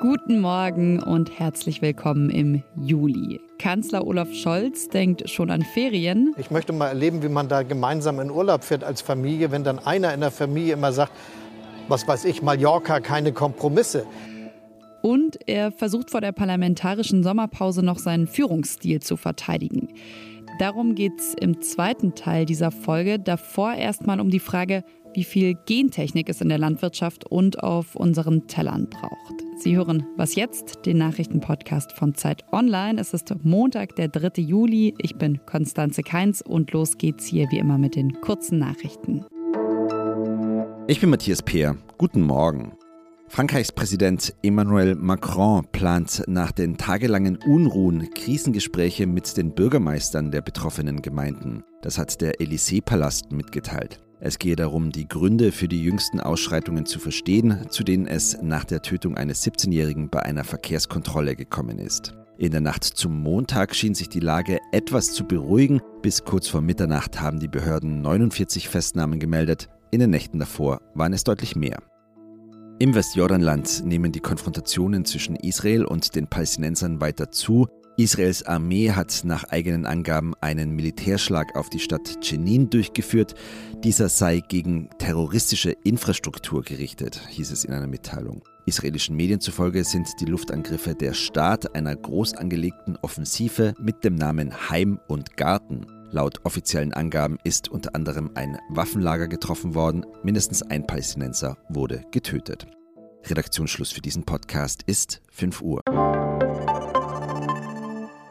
Guten Morgen und herzlich willkommen im Juli. Kanzler Olaf Scholz denkt schon an Ferien. Ich möchte mal erleben, wie man da gemeinsam in Urlaub fährt als Familie, wenn dann einer in der Familie immer sagt, was weiß ich, Mallorca, keine Kompromisse. Und er versucht vor der parlamentarischen Sommerpause noch seinen Führungsstil zu verteidigen. Darum geht es im zweiten Teil dieser Folge. Davor erstmal um die Frage, wie viel Gentechnik es in der Landwirtschaft und auf unseren Tellern braucht. Sie hören Was jetzt, den Nachrichtenpodcast von Zeit Online. Es ist Montag, der 3. Juli. Ich bin Konstanze Keins und los geht's hier wie immer mit den kurzen Nachrichten. Ich bin Matthias Peer. Guten Morgen. Frankreichs Präsident Emmanuel Macron plant nach den tagelangen Unruhen Krisengespräche mit den Bürgermeistern der betroffenen Gemeinden. Das hat der Élysée-Palast mitgeteilt. Es gehe darum, die Gründe für die jüngsten Ausschreitungen zu verstehen, zu denen es nach der Tötung eines 17-Jährigen bei einer Verkehrskontrolle gekommen ist. In der Nacht zum Montag schien sich die Lage etwas zu beruhigen. Bis kurz vor Mitternacht haben die Behörden 49 Festnahmen gemeldet. In den Nächten davor waren es deutlich mehr. Im Westjordanland nehmen die Konfrontationen zwischen Israel und den Palästinensern weiter zu. Israels Armee hat nach eigenen Angaben einen Militärschlag auf die Stadt Jenin durchgeführt. Dieser sei gegen terroristische Infrastruktur gerichtet, hieß es in einer Mitteilung. Israelischen Medien zufolge sind die Luftangriffe der Start einer groß angelegten Offensive mit dem Namen Heim und Garten. Laut offiziellen Angaben ist unter anderem ein Waffenlager getroffen worden. Mindestens ein Palästinenser wurde getötet. Redaktionsschluss für diesen Podcast ist 5 Uhr.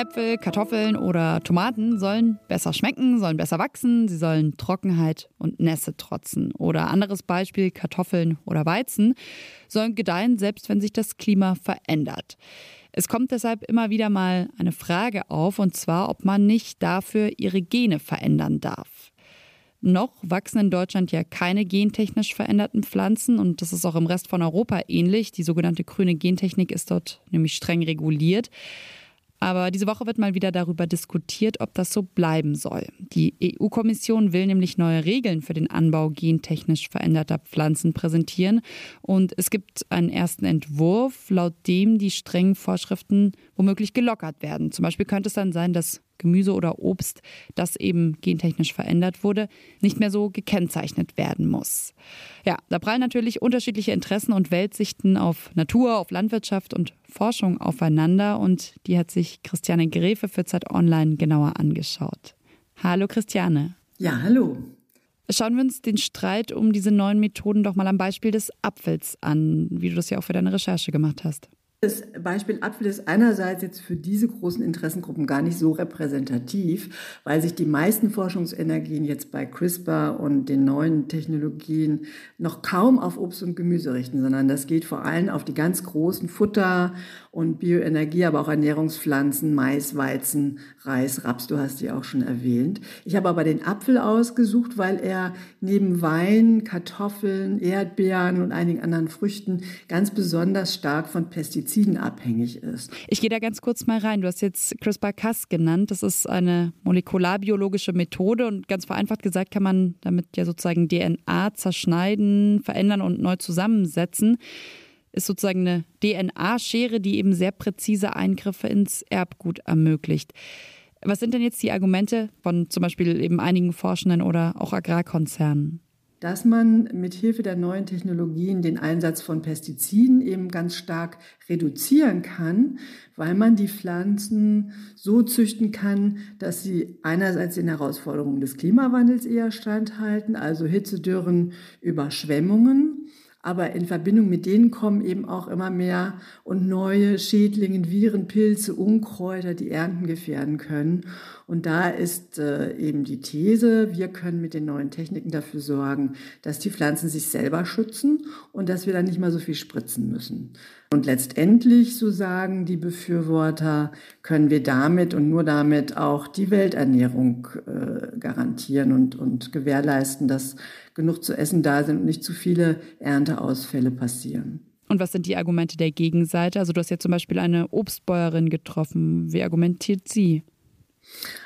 Äpfel, Kartoffeln oder Tomaten sollen besser schmecken, sollen besser wachsen, sie sollen Trockenheit und Nässe trotzen. Oder anderes Beispiel, Kartoffeln oder Weizen sollen gedeihen, selbst wenn sich das Klima verändert. Es kommt deshalb immer wieder mal eine Frage auf, und zwar, ob man nicht dafür ihre Gene verändern darf. Noch wachsen in Deutschland ja keine gentechnisch veränderten Pflanzen und das ist auch im Rest von Europa ähnlich. Die sogenannte grüne Gentechnik ist dort nämlich streng reguliert. Aber diese Woche wird mal wieder darüber diskutiert, ob das so bleiben soll. Die EU-Kommission will nämlich neue Regeln für den Anbau gentechnisch veränderter Pflanzen präsentieren. Und es gibt einen ersten Entwurf, laut dem die strengen Vorschriften womöglich gelockert werden. Zum Beispiel könnte es dann sein, dass Gemüse oder Obst, das eben gentechnisch verändert wurde, nicht mehr so gekennzeichnet werden muss. Ja, da prallen natürlich unterschiedliche Interessen und Weltsichten auf Natur, auf Landwirtschaft und Forschung aufeinander und die hat sich Christiane Gräfe für Zeit Online genauer angeschaut. Hallo Christiane. Ja, hallo. Schauen wir uns den Streit um diese neuen Methoden doch mal am Beispiel des Apfels an, wie du das ja auch für deine Recherche gemacht hast. Das Beispiel Apfel ist einerseits jetzt für diese großen Interessengruppen gar nicht so repräsentativ, weil sich die meisten Forschungsenergien jetzt bei CRISPR und den neuen Technologien noch kaum auf Obst und Gemüse richten, sondern das geht vor allem auf die ganz großen Futter- und Bioenergie, aber auch Ernährungspflanzen, Mais, Weizen, Reis, Raps, du hast die auch schon erwähnt. Ich habe aber den Apfel ausgesucht, weil er neben Wein, Kartoffeln, Erdbeeren und einigen anderen Früchten ganz besonders stark von Pestiziden abhängig ist. Ich gehe da ganz kurz mal rein. Du hast jetzt CRISPR-Cas genannt. Das ist eine molekularbiologische Methode und ganz vereinfacht gesagt kann man damit ja sozusagen DNA zerschneiden, verändern und neu zusammensetzen ist sozusagen eine DNA-Schere, die eben sehr präzise Eingriffe ins Erbgut ermöglicht. Was sind denn jetzt die Argumente von zum Beispiel eben einigen Forschenden oder auch Agrarkonzernen? Dass man mit Hilfe der neuen Technologien den Einsatz von Pestiziden eben ganz stark reduzieren kann, weil man die Pflanzen so züchten kann, dass sie einerseits den Herausforderungen des Klimawandels eher standhalten, also Hitzedürren, Überschwemmungen, aber in Verbindung mit denen kommen eben auch immer mehr und neue Schädlinge, Viren, Pilze, Unkräuter, die Ernten gefährden können. Und da ist äh, eben die These, wir können mit den neuen Techniken dafür sorgen, dass die Pflanzen sich selber schützen und dass wir dann nicht mal so viel spritzen müssen. Und letztendlich, so sagen die Befürworter, können wir damit und nur damit auch die Welternährung äh, garantieren und, und gewährleisten, dass genug zu essen da sind und nicht zu viele Ernteausfälle passieren. Und was sind die Argumente der Gegenseite? Also du hast ja zum Beispiel eine Obstbäuerin getroffen. Wie argumentiert sie?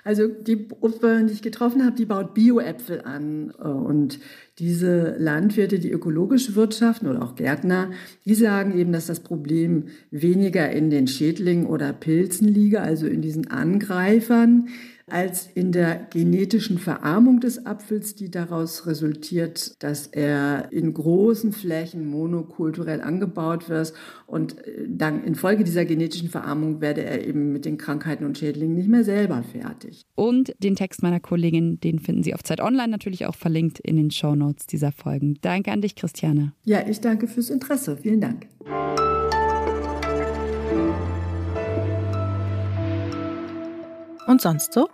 Also die Obstbäuerin, die ich getroffen habe, die baut Bio-Äpfel an. Und diese Landwirte, die ökologisch wirtschaften oder auch Gärtner, die sagen eben, dass das Problem weniger in den Schädlingen oder Pilzen liege, also in diesen Angreifern, als in der genetischen Verarmung des Apfels, die daraus resultiert, dass er in großen Flächen monokulturell angebaut wird und äh, dann infolge dieser genetischen Verarmung werde er eben mit den Krankheiten und Schädlingen nicht mehr selber fertig. Und den Text meiner Kollegin, den finden Sie auf Zeit Online natürlich auch verlinkt in den Shownotes dieser Folgen. Danke an dich, Christiane. Ja, ich danke fürs Interesse. Vielen Dank. Und sonst so?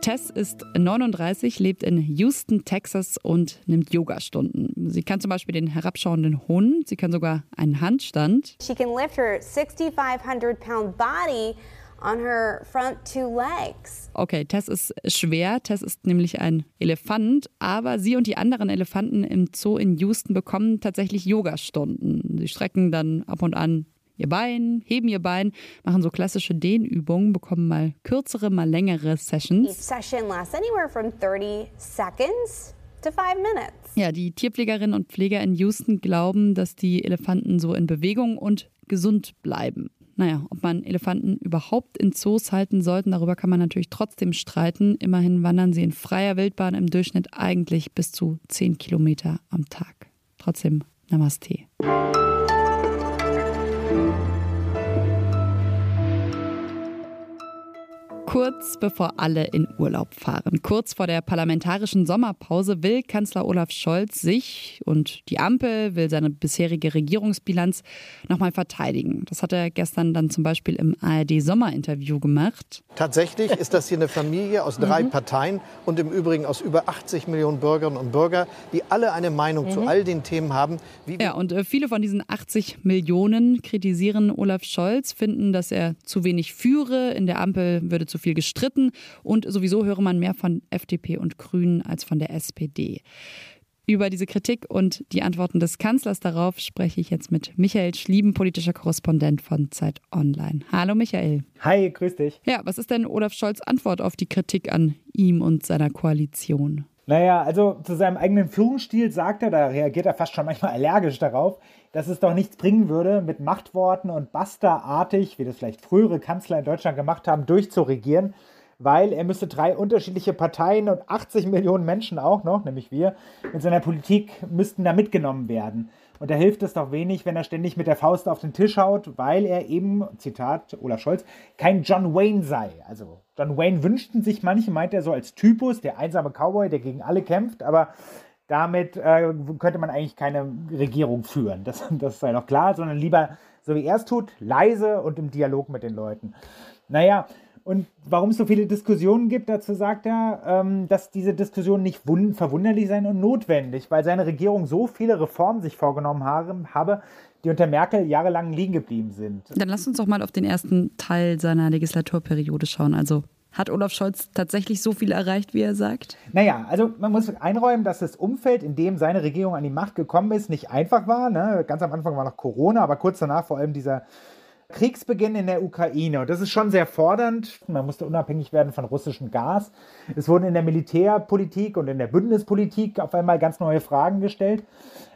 Tess ist 39, lebt in Houston, Texas und nimmt Yogastunden. Sie kann zum Beispiel den herabschauenden Hund, sie kann sogar einen Handstand. She can lift her 6500 pound body on her front two legs. Okay, Tess ist schwer. Tess ist nämlich ein Elefant, aber sie und die anderen Elefanten im Zoo in Houston bekommen tatsächlich Yogastunden. Sie strecken dann ab und an ihr Bein, heben ihr Bein, machen so klassische Dehnübungen, bekommen mal kürzere, mal längere Sessions. Each session lasts anywhere from 30 seconds to 5 minutes. Ja, die Tierpflegerinnen und Pfleger in Houston glauben, dass die Elefanten so in Bewegung und gesund bleiben. Naja, ob man Elefanten überhaupt in Zoos halten sollte, darüber kann man natürlich trotzdem streiten. Immerhin wandern sie in freier Wildbahn im Durchschnitt eigentlich bis zu 10 Kilometer am Tag. Trotzdem Namaste. Kurz bevor alle in Urlaub fahren. Kurz vor der parlamentarischen Sommerpause will Kanzler Olaf Scholz sich und die Ampel will seine bisherige Regierungsbilanz nochmal verteidigen. Das hat er gestern dann zum Beispiel im ARD-Sommerinterview gemacht. Tatsächlich ist das hier eine Familie aus drei mhm. Parteien und im Übrigen aus über 80 Millionen Bürgerinnen und Bürgern, die alle eine Meinung mhm. zu all den Themen haben. ja, und äh, viele von diesen 80 Millionen kritisieren Olaf Scholz, finden, dass er zu wenig führe. In der Ampel würde zu viel gestritten und sowieso höre man mehr von FDP und Grünen als von der SPD. Über diese Kritik und die Antworten des Kanzlers darauf spreche ich jetzt mit Michael Schlieben, politischer Korrespondent von Zeit Online. Hallo Michael. Hi, grüß dich. Ja, was ist denn Olaf Scholz Antwort auf die Kritik an ihm und seiner Koalition? Naja, also zu seinem eigenen Führungsstil sagt er, da reagiert er fast schon manchmal allergisch darauf, dass es doch nichts bringen würde, mit Machtworten und Basta-artig, wie das vielleicht frühere Kanzler in Deutschland gemacht haben, durchzuregieren, weil er müsste drei unterschiedliche Parteien und 80 Millionen Menschen auch noch, nämlich wir, mit seiner Politik müssten da mitgenommen werden. Und da hilft es doch wenig, wenn er ständig mit der Faust auf den Tisch haut, weil er eben, Zitat Olaf Scholz, kein John Wayne sei. Also John Wayne wünschten sich manche, meint er so als Typus, der einsame Cowboy, der gegen alle kämpft, aber damit äh, könnte man eigentlich keine Regierung führen. Das, das sei doch klar, sondern lieber, so wie er es tut, leise und im Dialog mit den Leuten. Naja, und warum es so viele Diskussionen gibt, dazu sagt er, ähm, dass diese Diskussionen nicht verwunderlich seien und notwendig, weil seine Regierung so viele Reformen sich vorgenommen haben, habe, die unter Merkel jahrelang liegen geblieben sind. Dann lass uns doch mal auf den ersten Teil seiner Legislaturperiode schauen, also hat Olaf Scholz tatsächlich so viel erreicht, wie er sagt? Naja, also man muss einräumen, dass das Umfeld, in dem seine Regierung an die Macht gekommen ist, nicht einfach war. Ne? Ganz am Anfang war noch Corona, aber kurz danach vor allem dieser Kriegsbeginn in der Ukraine. Und das ist schon sehr fordernd. Man musste unabhängig werden von russischem Gas. Es wurden in der Militärpolitik und in der Bündnispolitik auf einmal ganz neue Fragen gestellt.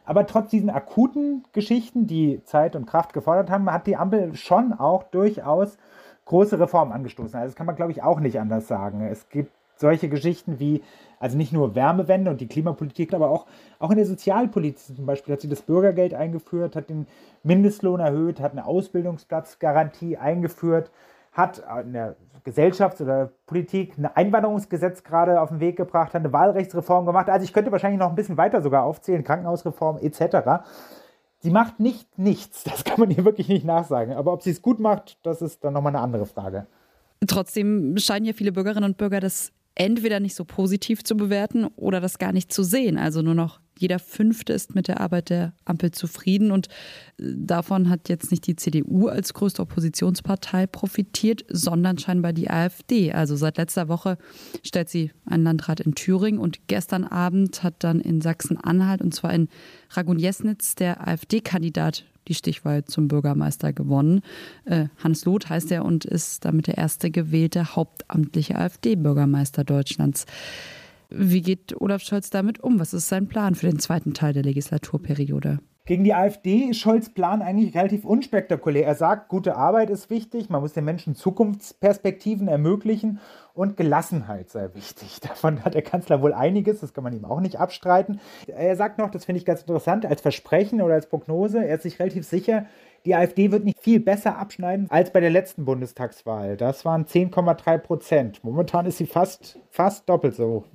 Aber trotz diesen akuten Geschichten, die Zeit und Kraft gefordert haben, hat die Ampel schon auch durchaus große Reformen angestoßen. Also das kann man, glaube ich, auch nicht anders sagen. Es gibt solche Geschichten wie, also nicht nur Wärmewende und die Klimapolitik, aber auch, auch in der Sozialpolitik zum Beispiel hat sie das Bürgergeld eingeführt, hat den Mindestlohn erhöht, hat eine Ausbildungsplatzgarantie eingeführt, hat in der Gesellschafts- oder Politik ein Einwanderungsgesetz gerade auf den Weg gebracht, hat eine Wahlrechtsreform gemacht. Also ich könnte wahrscheinlich noch ein bisschen weiter sogar aufzählen, Krankenhausreform etc. Sie macht nicht nichts, das kann man ihr wirklich nicht nachsagen. Aber ob sie es gut macht, das ist dann nochmal eine andere Frage. Trotzdem scheinen ja viele Bürgerinnen und Bürger das entweder nicht so positiv zu bewerten oder das gar nicht zu sehen. Also nur noch jeder Fünfte ist mit der Arbeit der Ampel zufrieden. Und äh, davon hat jetzt nicht die CDU als größte Oppositionspartei profitiert, sondern scheinbar die AfD. Also seit letzter Woche stellt sie einen Landrat in Thüringen und gestern Abend hat dann in Sachsen-Anhalt, und zwar in Ragun-Jesnitz, der AfD-Kandidat die Stichwahl zum Bürgermeister gewonnen. Äh, Hans Loth heißt er und ist damit der erste gewählte hauptamtliche AfD-Bürgermeister Deutschlands. Wie geht Olaf Scholz damit um? Was ist sein Plan für den zweiten Teil der Legislaturperiode? Gegen die AfD ist Scholz Plan eigentlich relativ unspektakulär. Er sagt, gute Arbeit ist wichtig, man muss den Menschen Zukunftsperspektiven ermöglichen und Gelassenheit sei wichtig. Davon hat der Kanzler wohl einiges, das kann man ihm auch nicht abstreiten. Er sagt noch, das finde ich ganz interessant, als Versprechen oder als Prognose, er ist sich relativ sicher, die AfD wird nicht viel besser abschneiden als bei der letzten Bundestagswahl. Das waren 10,3 Prozent. Momentan ist sie fast, fast doppelt so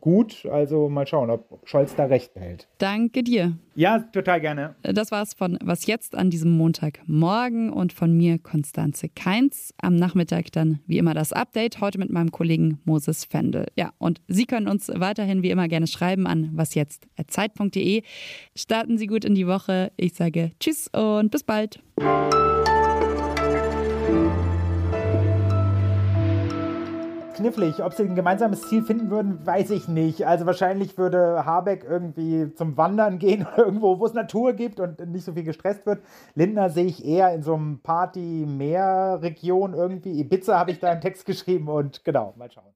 gut. Also mal schauen, ob Scholz da recht behält. Danke dir. Ja, total gerne. Das war's von Was jetzt an diesem Montagmorgen und von mir, Konstanze Keins. Am Nachmittag dann wie immer das Update, heute mit meinem Kollegen Moses Fendel. Ja, und Sie können uns weiterhin wie immer gerne schreiben an wasjetzt.zeit.de. Starten Sie gut in die Woche. Ich sage Tschüss und bis bald. Knifflig. Ob sie ein gemeinsames Ziel finden würden, weiß ich nicht. Also wahrscheinlich würde Habeck irgendwie zum Wandern gehen oder irgendwo, wo es Natur gibt und nicht so viel gestresst wird. Lindner sehe ich eher in so einem Party-Meer-Region irgendwie. Ibiza habe ich da einen Text geschrieben und genau, mal schauen.